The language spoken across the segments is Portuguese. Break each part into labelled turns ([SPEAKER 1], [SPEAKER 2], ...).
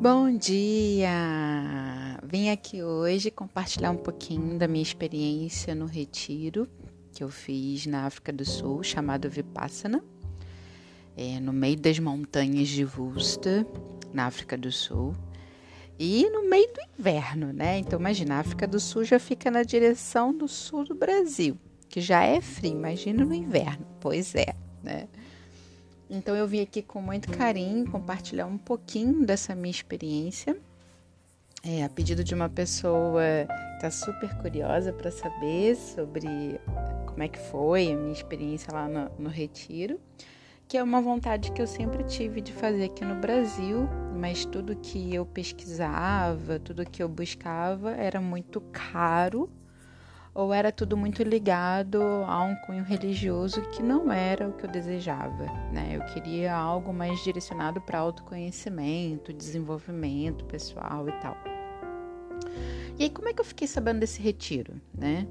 [SPEAKER 1] Bom dia! Vim aqui hoje compartilhar um pouquinho da minha experiência no retiro que eu fiz na África do Sul, chamado Vipassana, é, no meio das montanhas de Vulsta, na África do Sul, e no meio do inverno, né? Então, imagina, a África do Sul já fica na direção do sul do Brasil, que já é frio, imagina no inverno. Pois é, né? Então eu vim aqui com muito carinho compartilhar um pouquinho dessa minha experiência. É, a pedido de uma pessoa que está super curiosa para saber sobre como é que foi a minha experiência lá no, no retiro, que é uma vontade que eu sempre tive de fazer aqui no Brasil, mas tudo que eu pesquisava, tudo que eu buscava era muito caro ou era tudo muito ligado a um cunho religioso que não era o que eu desejava, né? Eu queria algo mais direcionado para autoconhecimento, desenvolvimento pessoal e tal. E aí, como é que eu fiquei sabendo desse retiro, né?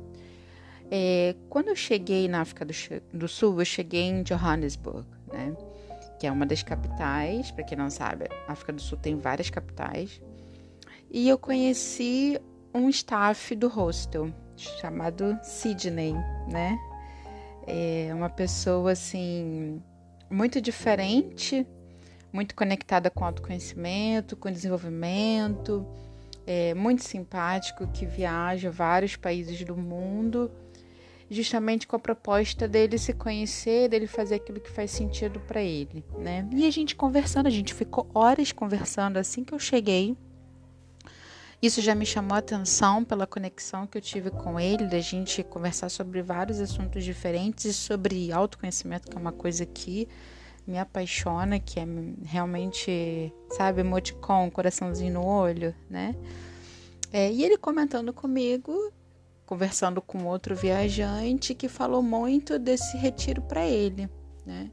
[SPEAKER 1] É, quando eu cheguei na África do, do, Sul, eu cheguei em Johannesburg, né? Que é uma das capitais, para quem não sabe, a África do Sul tem várias capitais. E eu conheci um staff do hostel, chamado Sidney, né? É uma pessoa assim muito diferente, muito conectada com autoconhecimento, com desenvolvimento, é, muito simpático, que viaja vários países do mundo, justamente com a proposta dele se conhecer, dele fazer aquilo que faz sentido para ele, né? E a gente conversando, a gente ficou horas conversando assim que eu cheguei isso já me chamou a atenção pela conexão que eu tive com ele, da gente conversar sobre vários assuntos diferentes e sobre autoconhecimento, que é uma coisa que me apaixona, que é realmente, sabe, emoticon, coraçãozinho no olho, né? É, e ele comentando comigo, conversando com outro viajante que falou muito desse retiro para ele, né?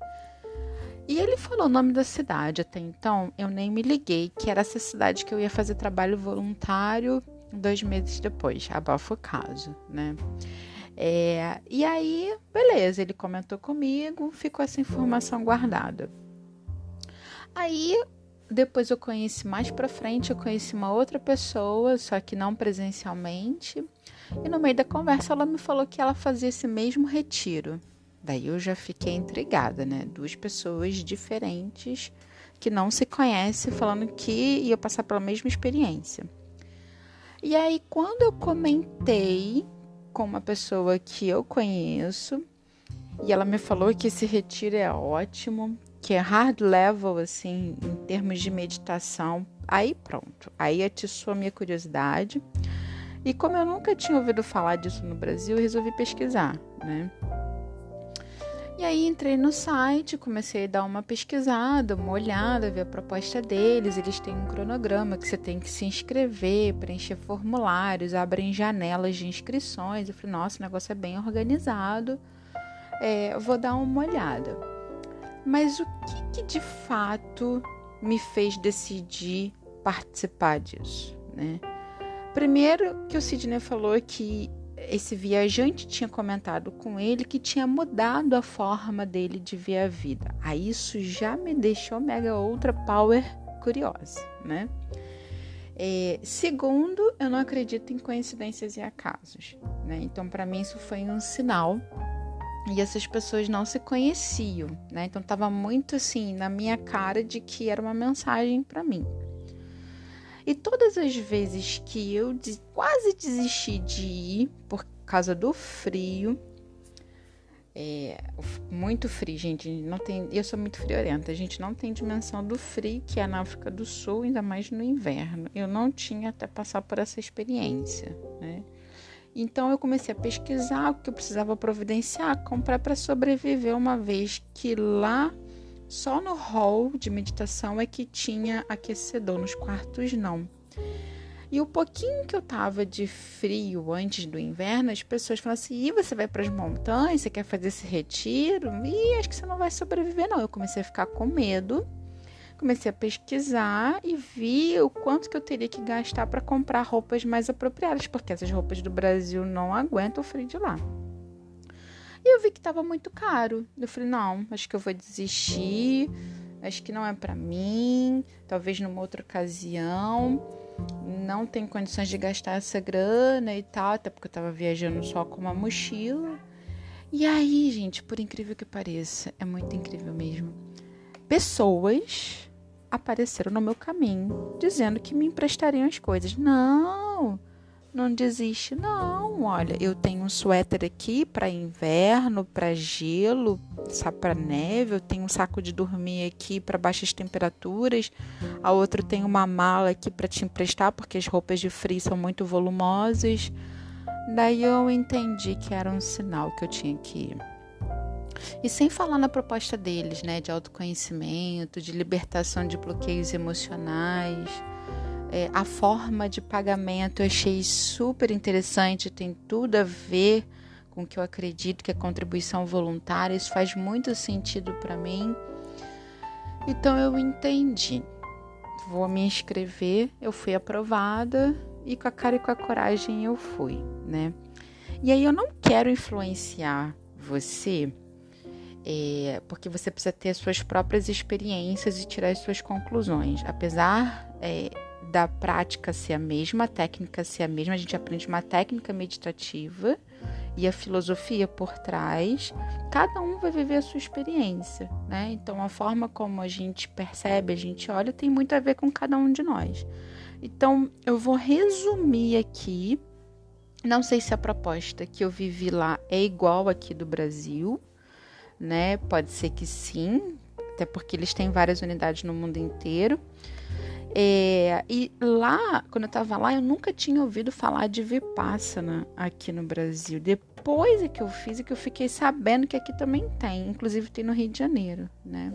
[SPEAKER 1] E ele falou o nome da cidade até então, eu nem me liguei que era essa cidade que eu ia fazer trabalho voluntário dois meses depois, abafo o caso, né? É, e aí, beleza, ele comentou comigo, ficou essa informação guardada. Aí, depois eu conheci mais pra frente, eu conheci uma outra pessoa, só que não presencialmente. E no meio da conversa ela me falou que ela fazia esse mesmo retiro. Daí eu já fiquei intrigada, né? Duas pessoas diferentes que não se conhecem falando que ia passar pela mesma experiência. E aí, quando eu comentei com uma pessoa que eu conheço, e ela me falou que esse retiro é ótimo, que é hard level, assim, em termos de meditação, aí pronto. Aí atiçou a minha curiosidade. E como eu nunca tinha ouvido falar disso no Brasil, resolvi pesquisar, né? E aí entrei no site, comecei a dar uma pesquisada, uma olhada, ver a proposta deles. Eles têm um cronograma que você tem que se inscrever, preencher formulários, abrem janelas de inscrições. Eu falei, nossa, o negócio é bem organizado. É, vou dar uma olhada. Mas o que, que de fato me fez decidir participar disso, né? Primeiro que o Sidney falou que esse viajante tinha comentado com ele que tinha mudado a forma dele de ver a vida. Aí isso já me deixou mega outra power curiosa, né? É, segundo, eu não acredito em coincidências e acasos, né? Então, para mim, isso foi um sinal. E essas pessoas não se conheciam, né? Então, tava muito assim na minha cara de que era uma mensagem para mim. E todas as vezes que eu quase desisti de ir por causa do frio, é, muito frio, gente. Não tem, eu sou muito friorenta. A gente não tem dimensão do frio que é na África do Sul, ainda mais no inverno. Eu não tinha até passar por essa experiência, né? Então eu comecei a pesquisar o que eu precisava providenciar, comprar para sobreviver, uma vez que lá só no hall de meditação é que tinha aquecedor, nos quartos não. E o pouquinho que eu tava de frio antes do inverno, as pessoas falavam assim: e você vai para as montanhas? Você quer fazer esse retiro? E acho que você não vai sobreviver, não. Eu comecei a ficar com medo, comecei a pesquisar e vi o quanto que eu teria que gastar para comprar roupas mais apropriadas, porque essas roupas do Brasil não aguentam o frio de lá. E eu vi que estava muito caro. Eu falei, não, acho que eu vou desistir. acho que não é para mim, talvez numa outra ocasião. Não tenho condições de gastar essa grana e tal, até porque eu tava viajando só com uma mochila. E aí, gente, por incrível que pareça, é muito incrível mesmo. Pessoas apareceram no meu caminho dizendo que me emprestariam as coisas. Não, não desiste, não. Olha, eu tenho um suéter aqui para inverno, para gelo, para neve. Eu tenho um saco de dormir aqui para baixas temperaturas. A outra tem uma mala aqui para te emprestar porque as roupas de frio são muito volumosas. Daí eu entendi que era um sinal que eu tinha que ir. E sem falar na proposta deles, né, de autoconhecimento, de libertação de bloqueios emocionais. É, a forma de pagamento eu achei super interessante, tem tudo a ver com o que eu acredito que é contribuição voluntária, isso faz muito sentido para mim. Então eu entendi. Vou me inscrever, eu fui aprovada e com a cara e com a coragem eu fui, né? E aí eu não quero influenciar você é, porque você precisa ter suas próprias experiências e tirar as suas conclusões. Apesar é, da prática ser a mesma, a técnica ser a mesma, a gente aprende uma técnica meditativa e a filosofia por trás, cada um vai viver a sua experiência, né? Então a forma como a gente percebe, a gente olha, tem muito a ver com cada um de nós. Então eu vou resumir aqui. Não sei se a proposta que eu vivi lá é igual aqui do Brasil, né? Pode ser que sim, até porque eles têm várias unidades no mundo inteiro. É, e lá, quando eu estava lá, eu nunca tinha ouvido falar de Vipassana aqui no Brasil. Depois é que eu fiz e que eu fiquei sabendo que aqui também tem, inclusive tem no Rio de Janeiro, né?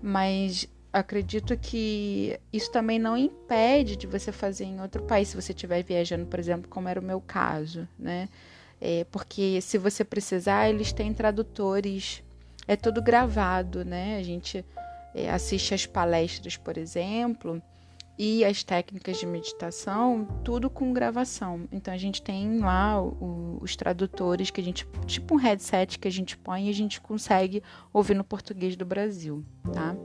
[SPEAKER 1] Mas acredito que isso também não impede de você fazer em outro país, se você estiver viajando, por exemplo, como era o meu caso, né? É, porque se você precisar, eles têm tradutores. É tudo gravado, né? A gente é, assiste as palestras, por exemplo, e as técnicas de meditação, tudo com gravação. Então a gente tem lá o, os tradutores que a gente, tipo um headset que a gente põe e a gente consegue ouvir no português do Brasil, tá?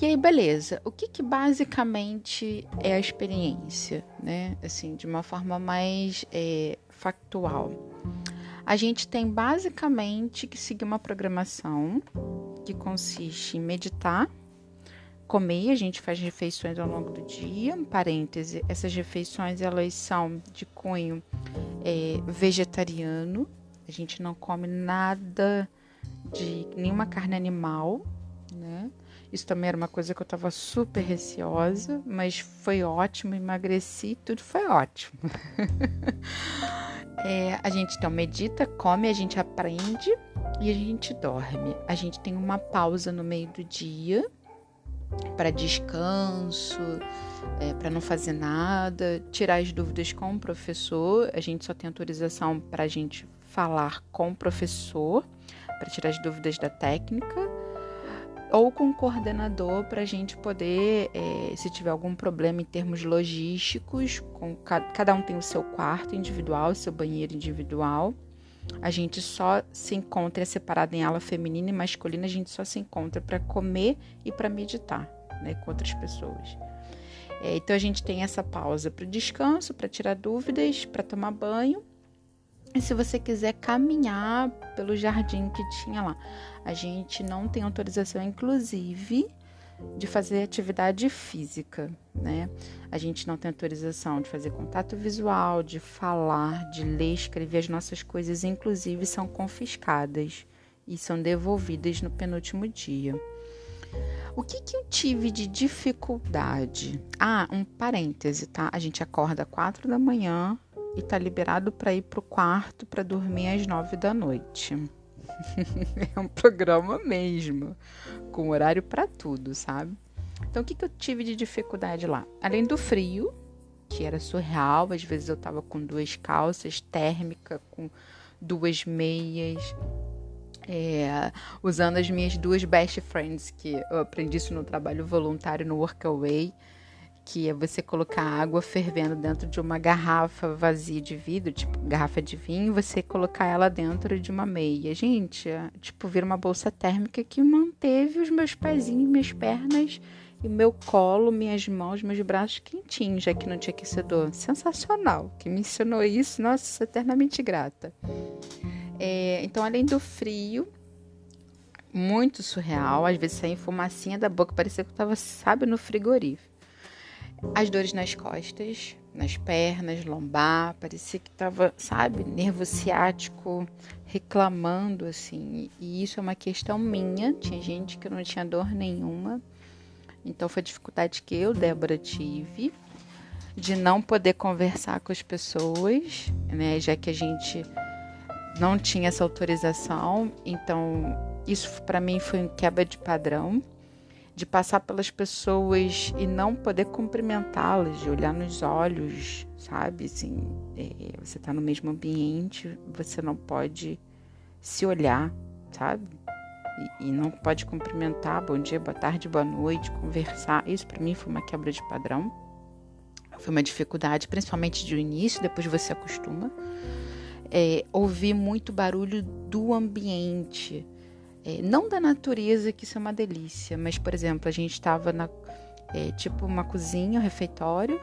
[SPEAKER 1] E aí, beleza. O que, que basicamente é a experiência, né? Assim, de uma forma mais é, factual. A gente tem basicamente que seguir uma programação que consiste em meditar, comer, a gente faz refeições ao longo do dia, um parêntese, essas refeições elas são de cunho é, vegetariano, a gente não come nada de nenhuma carne animal, né? Isso também era uma coisa que eu estava super receosa, mas foi ótimo, emagreci, tudo foi ótimo. É, a gente então medita, come, a gente aprende e a gente dorme. A gente tem uma pausa no meio do dia para descanso, é, para não fazer nada, tirar as dúvidas com o professor. A gente só tem autorização para a gente falar com o professor, para tirar as dúvidas da técnica ou com o coordenador para a gente poder, é, se tiver algum problema em termos logísticos, com, cada um tem o seu quarto individual, seu banheiro individual. A gente só se encontra é separado em ala feminina e masculina, a gente só se encontra para comer e para meditar né, com outras pessoas. É, então a gente tem essa pausa para descanso, para tirar dúvidas, para tomar banho e se você quiser caminhar pelo jardim que tinha lá, a gente não tem autorização, inclusive, de fazer atividade física, né? A gente não tem autorização de fazer contato visual, de falar, de ler, escrever as nossas coisas, inclusive são confiscadas e são devolvidas no penúltimo dia. O que, que eu tive de dificuldade? Ah, um parêntese, tá? A gente acorda quatro da manhã, e tá liberado para ir pro quarto para dormir às nove da noite. é um programa mesmo, com horário para tudo, sabe? Então, o que, que eu tive de dificuldade lá? Além do frio, que era surreal, às vezes eu tava com duas calças térmica, com duas meias, é, usando as minhas duas best friends, que eu aprendi isso no trabalho voluntário no Workaway que é você colocar água fervendo dentro de uma garrafa vazia de vidro, tipo garrafa de vinho, você colocar ela dentro de uma meia. Gente, é, tipo, vira uma bolsa térmica que manteve os meus pezinhos, minhas pernas e meu colo, minhas mãos, meus braços quentinhos, já que não tinha aquecedor. Sensacional. Quem me ensinou isso, nossa, sou eternamente grata. É, então, além do frio, muito surreal, às vezes saía fumacinha da boca, parecia que eu estava, sabe, no frigorífico. As dores nas costas, nas pernas, lombar, parecia que estava, sabe, nervo ciático reclamando assim. E isso é uma questão minha. Tinha gente que não tinha dor nenhuma. Então foi a dificuldade que eu, Débora, tive de não poder conversar com as pessoas, né, já que a gente não tinha essa autorização. Então, isso para mim foi um quebra de padrão de passar pelas pessoas e não poder cumprimentá-las, de olhar nos olhos, sabe? Assim, é, você está no mesmo ambiente, você não pode se olhar, sabe? E, e, não pode cumprimentar, bom dia, boa tarde, boa noite, conversar. Isso para mim foi uma quebra de padrão. Foi uma dificuldade, principalmente de início, depois você acostuma. É, ouvir muito barulho do ambiente é, não da natureza, que isso é uma delícia, mas, por exemplo, a gente estava na. É, tipo uma cozinha, um refeitório,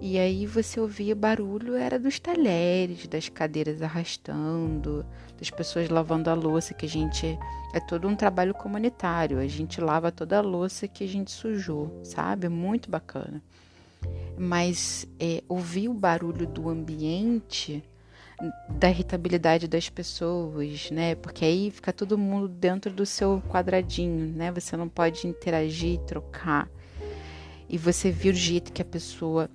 [SPEAKER 1] e aí você ouvia barulho, era dos talheres, das cadeiras arrastando, das pessoas lavando a louça, que a gente. É todo um trabalho comunitário, a gente lava toda a louça que a gente sujou, sabe? Muito bacana. Mas é, ouvir o barulho do ambiente da irritabilidade das pessoas, né? Porque aí fica todo mundo dentro do seu quadradinho, né? Você não pode interagir, trocar. E você viu o jeito que a pessoa,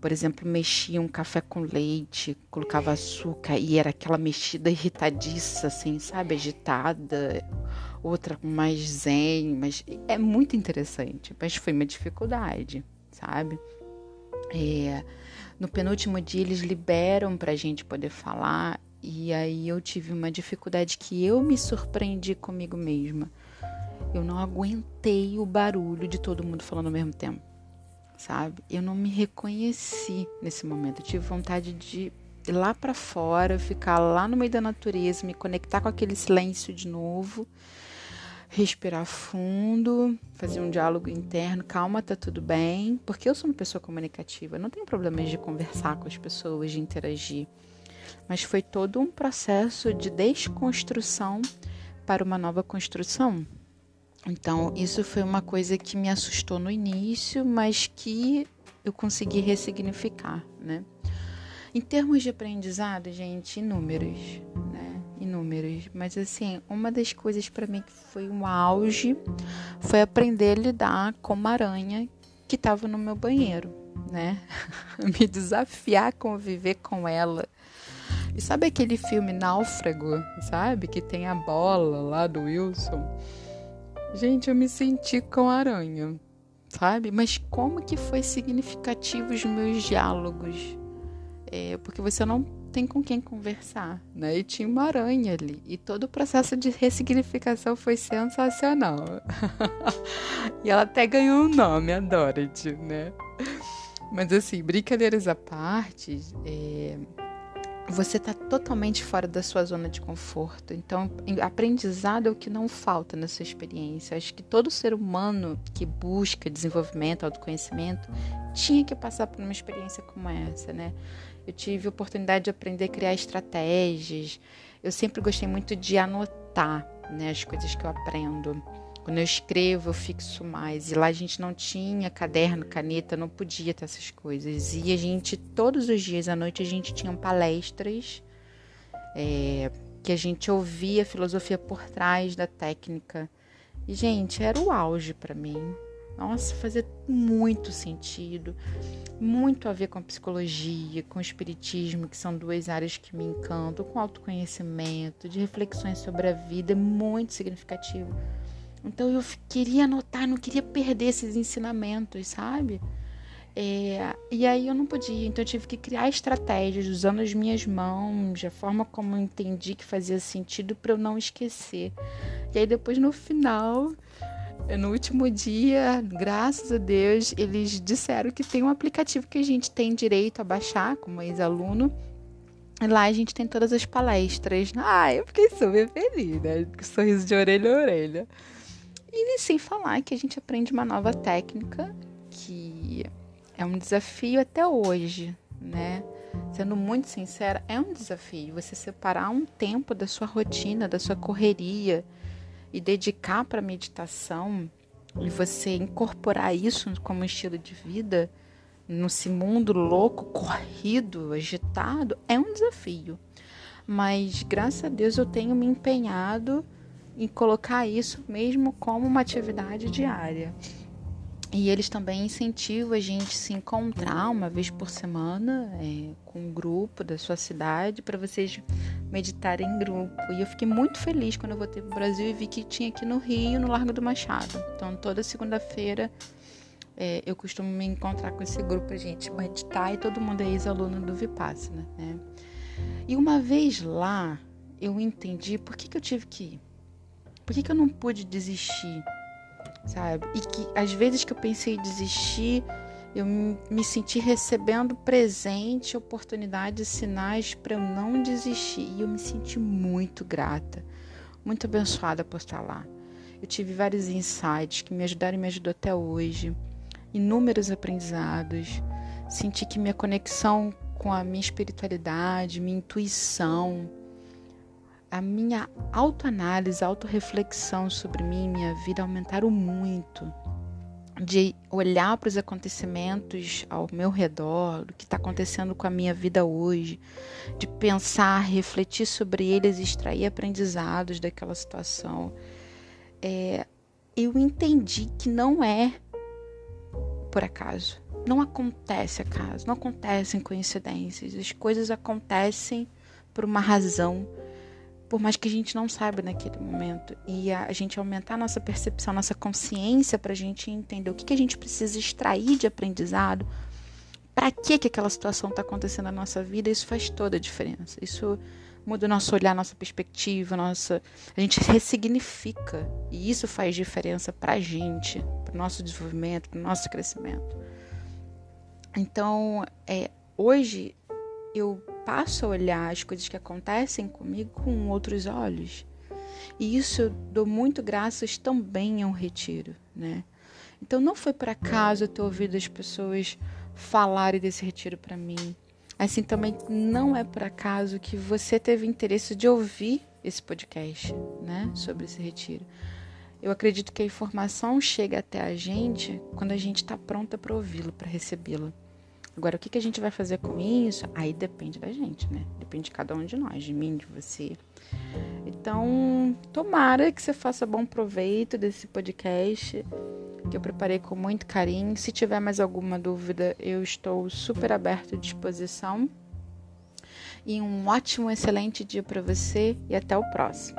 [SPEAKER 1] por exemplo, mexia um café com leite, colocava açúcar e era aquela mexida irritadiça, assim, sabe? Agitada. Outra com mais zen, mas é muito interessante. Mas foi uma dificuldade, sabe? É no penúltimo dia, eles liberam para a gente poder falar, e aí eu tive uma dificuldade que eu me surpreendi comigo mesma. Eu não aguentei o barulho de todo mundo falando ao mesmo tempo, sabe? Eu não me reconheci nesse momento. Eu tive vontade de ir lá para fora, ficar lá no meio da natureza, me conectar com aquele silêncio de novo respirar fundo, fazer um diálogo interno, calma, tá tudo bem, porque eu sou uma pessoa comunicativa, não tenho problemas de conversar com as pessoas, de interagir. Mas foi todo um processo de desconstrução para uma nova construção. Então, isso foi uma coisa que me assustou no início, mas que eu consegui ressignificar, né? Em termos de aprendizado, gente, inúmeros, inúmeros, mas assim, uma das coisas para mim que foi um auge foi aprender a lidar com uma aranha que estava no meu banheiro, né? Me desafiar a conviver com ela. E sabe aquele filme Náufrago, sabe? Que tem a bola lá do Wilson. Gente, eu me senti com a aranha, sabe? Mas como que foi significativo os meus diálogos? É, porque você não tem com quem conversar, né? E tinha uma aranha ali. E todo o processo de ressignificação foi sensacional. e ela até ganhou um nome, a Dorothy, né? Mas assim, brincadeiras à parte, é... você está totalmente fora da sua zona de conforto. Então, aprendizado é o que não falta na sua experiência. Acho que todo ser humano que busca desenvolvimento, autoconhecimento, tinha que passar por uma experiência como essa, né? Eu tive oportunidade de aprender a criar estratégias. Eu sempre gostei muito de anotar né, as coisas que eu aprendo. Quando eu escrevo, eu fixo mais. E lá a gente não tinha caderno, caneta, não podia ter essas coisas. E a gente, todos os dias à noite, a gente tinha palestras é, que a gente ouvia a filosofia por trás da técnica. E, gente, era o auge para mim. Nossa, fazia muito sentido muito a ver com a psicologia, com o espiritismo, que são duas áreas que me encantam, com autoconhecimento, de reflexões sobre a vida, é muito significativo. Então eu queria anotar, não queria perder esses ensinamentos, sabe? É, e aí eu não podia, então eu tive que criar estratégias usando as minhas mãos, a forma como eu entendi que fazia sentido para eu não esquecer. E aí depois no final no último dia, graças a Deus, eles disseram que tem um aplicativo que a gente tem direito a baixar como ex-aluno. Lá a gente tem todas as palestras. Ah, eu fiquei super feliz, né? Sorriso de orelha a orelha. E sem falar que a gente aprende uma nova técnica que é um desafio até hoje, né? Sendo muito sincera, é um desafio você separar um tempo da sua rotina, da sua correria e dedicar para meditação e você incorporar isso como estilo de vida nesse mundo louco, corrido, agitado, é um desafio. Mas graças a Deus eu tenho me empenhado em colocar isso mesmo como uma atividade diária. E eles também incentivam a gente se encontrar uma vez por semana é, com um grupo da sua cidade para vocês meditarem em grupo. E eu fiquei muito feliz quando eu voltei para o Brasil e vi que tinha aqui no Rio, no Largo do Machado. Então toda segunda-feira é, eu costumo me encontrar com esse grupo, a gente meditar e todo mundo é ex-aluno do Vipassana, né? E uma vez lá, eu entendi por que, que eu tive que ir. Por que, que eu não pude desistir? Sabe? E que às vezes que eu pensei em desistir, eu me senti recebendo presente, oportunidades, sinais para eu não desistir. E eu me senti muito grata, muito abençoada por estar lá. Eu tive vários insights que me ajudaram e me ajudou até hoje. Inúmeros aprendizados. Senti que minha conexão com a minha espiritualidade, minha intuição, a minha autoanálise, autorreflexão sobre mim minha vida aumentaram muito. De olhar para os acontecimentos ao meu redor, do que está acontecendo com a minha vida hoje, de pensar, refletir sobre eles extrair aprendizados daquela situação. É, eu entendi que não é por acaso. Não acontece acaso, não acontecem coincidências. As coisas acontecem por uma razão por mais que a gente não saiba naquele momento. E a, gente aumentar a nossa percepção, nossa consciência para a gente entender o que, que a gente precisa extrair de aprendizado, para que, que aquela situação está acontecendo na nossa vida, isso faz toda a diferença. Isso muda o nosso olhar, nossa perspectiva, nossa. A gente ressignifica. E isso faz diferença para a gente, para o nosso desenvolvimento, para o nosso crescimento. Então, é, hoje eu passo a olhar as coisas que acontecem comigo com outros olhos. E isso eu dou muito graças também a um retiro, né? Então não foi por acaso eu ter ouvido as pessoas falarem desse retiro para mim. Assim também não é por acaso que você teve interesse de ouvir esse podcast, né, sobre esse retiro. Eu acredito que a informação chega até a gente quando a gente está pronta para ouvi-lo, para recebê-lo. Agora, o que, que a gente vai fazer com isso? Aí depende da gente, né? Depende de cada um de nós, de mim, de você. Então, tomara que você faça bom proveito desse podcast que eu preparei com muito carinho. Se tiver mais alguma dúvida, eu estou super aberto à disposição. E um ótimo, excelente dia para você e até o próximo.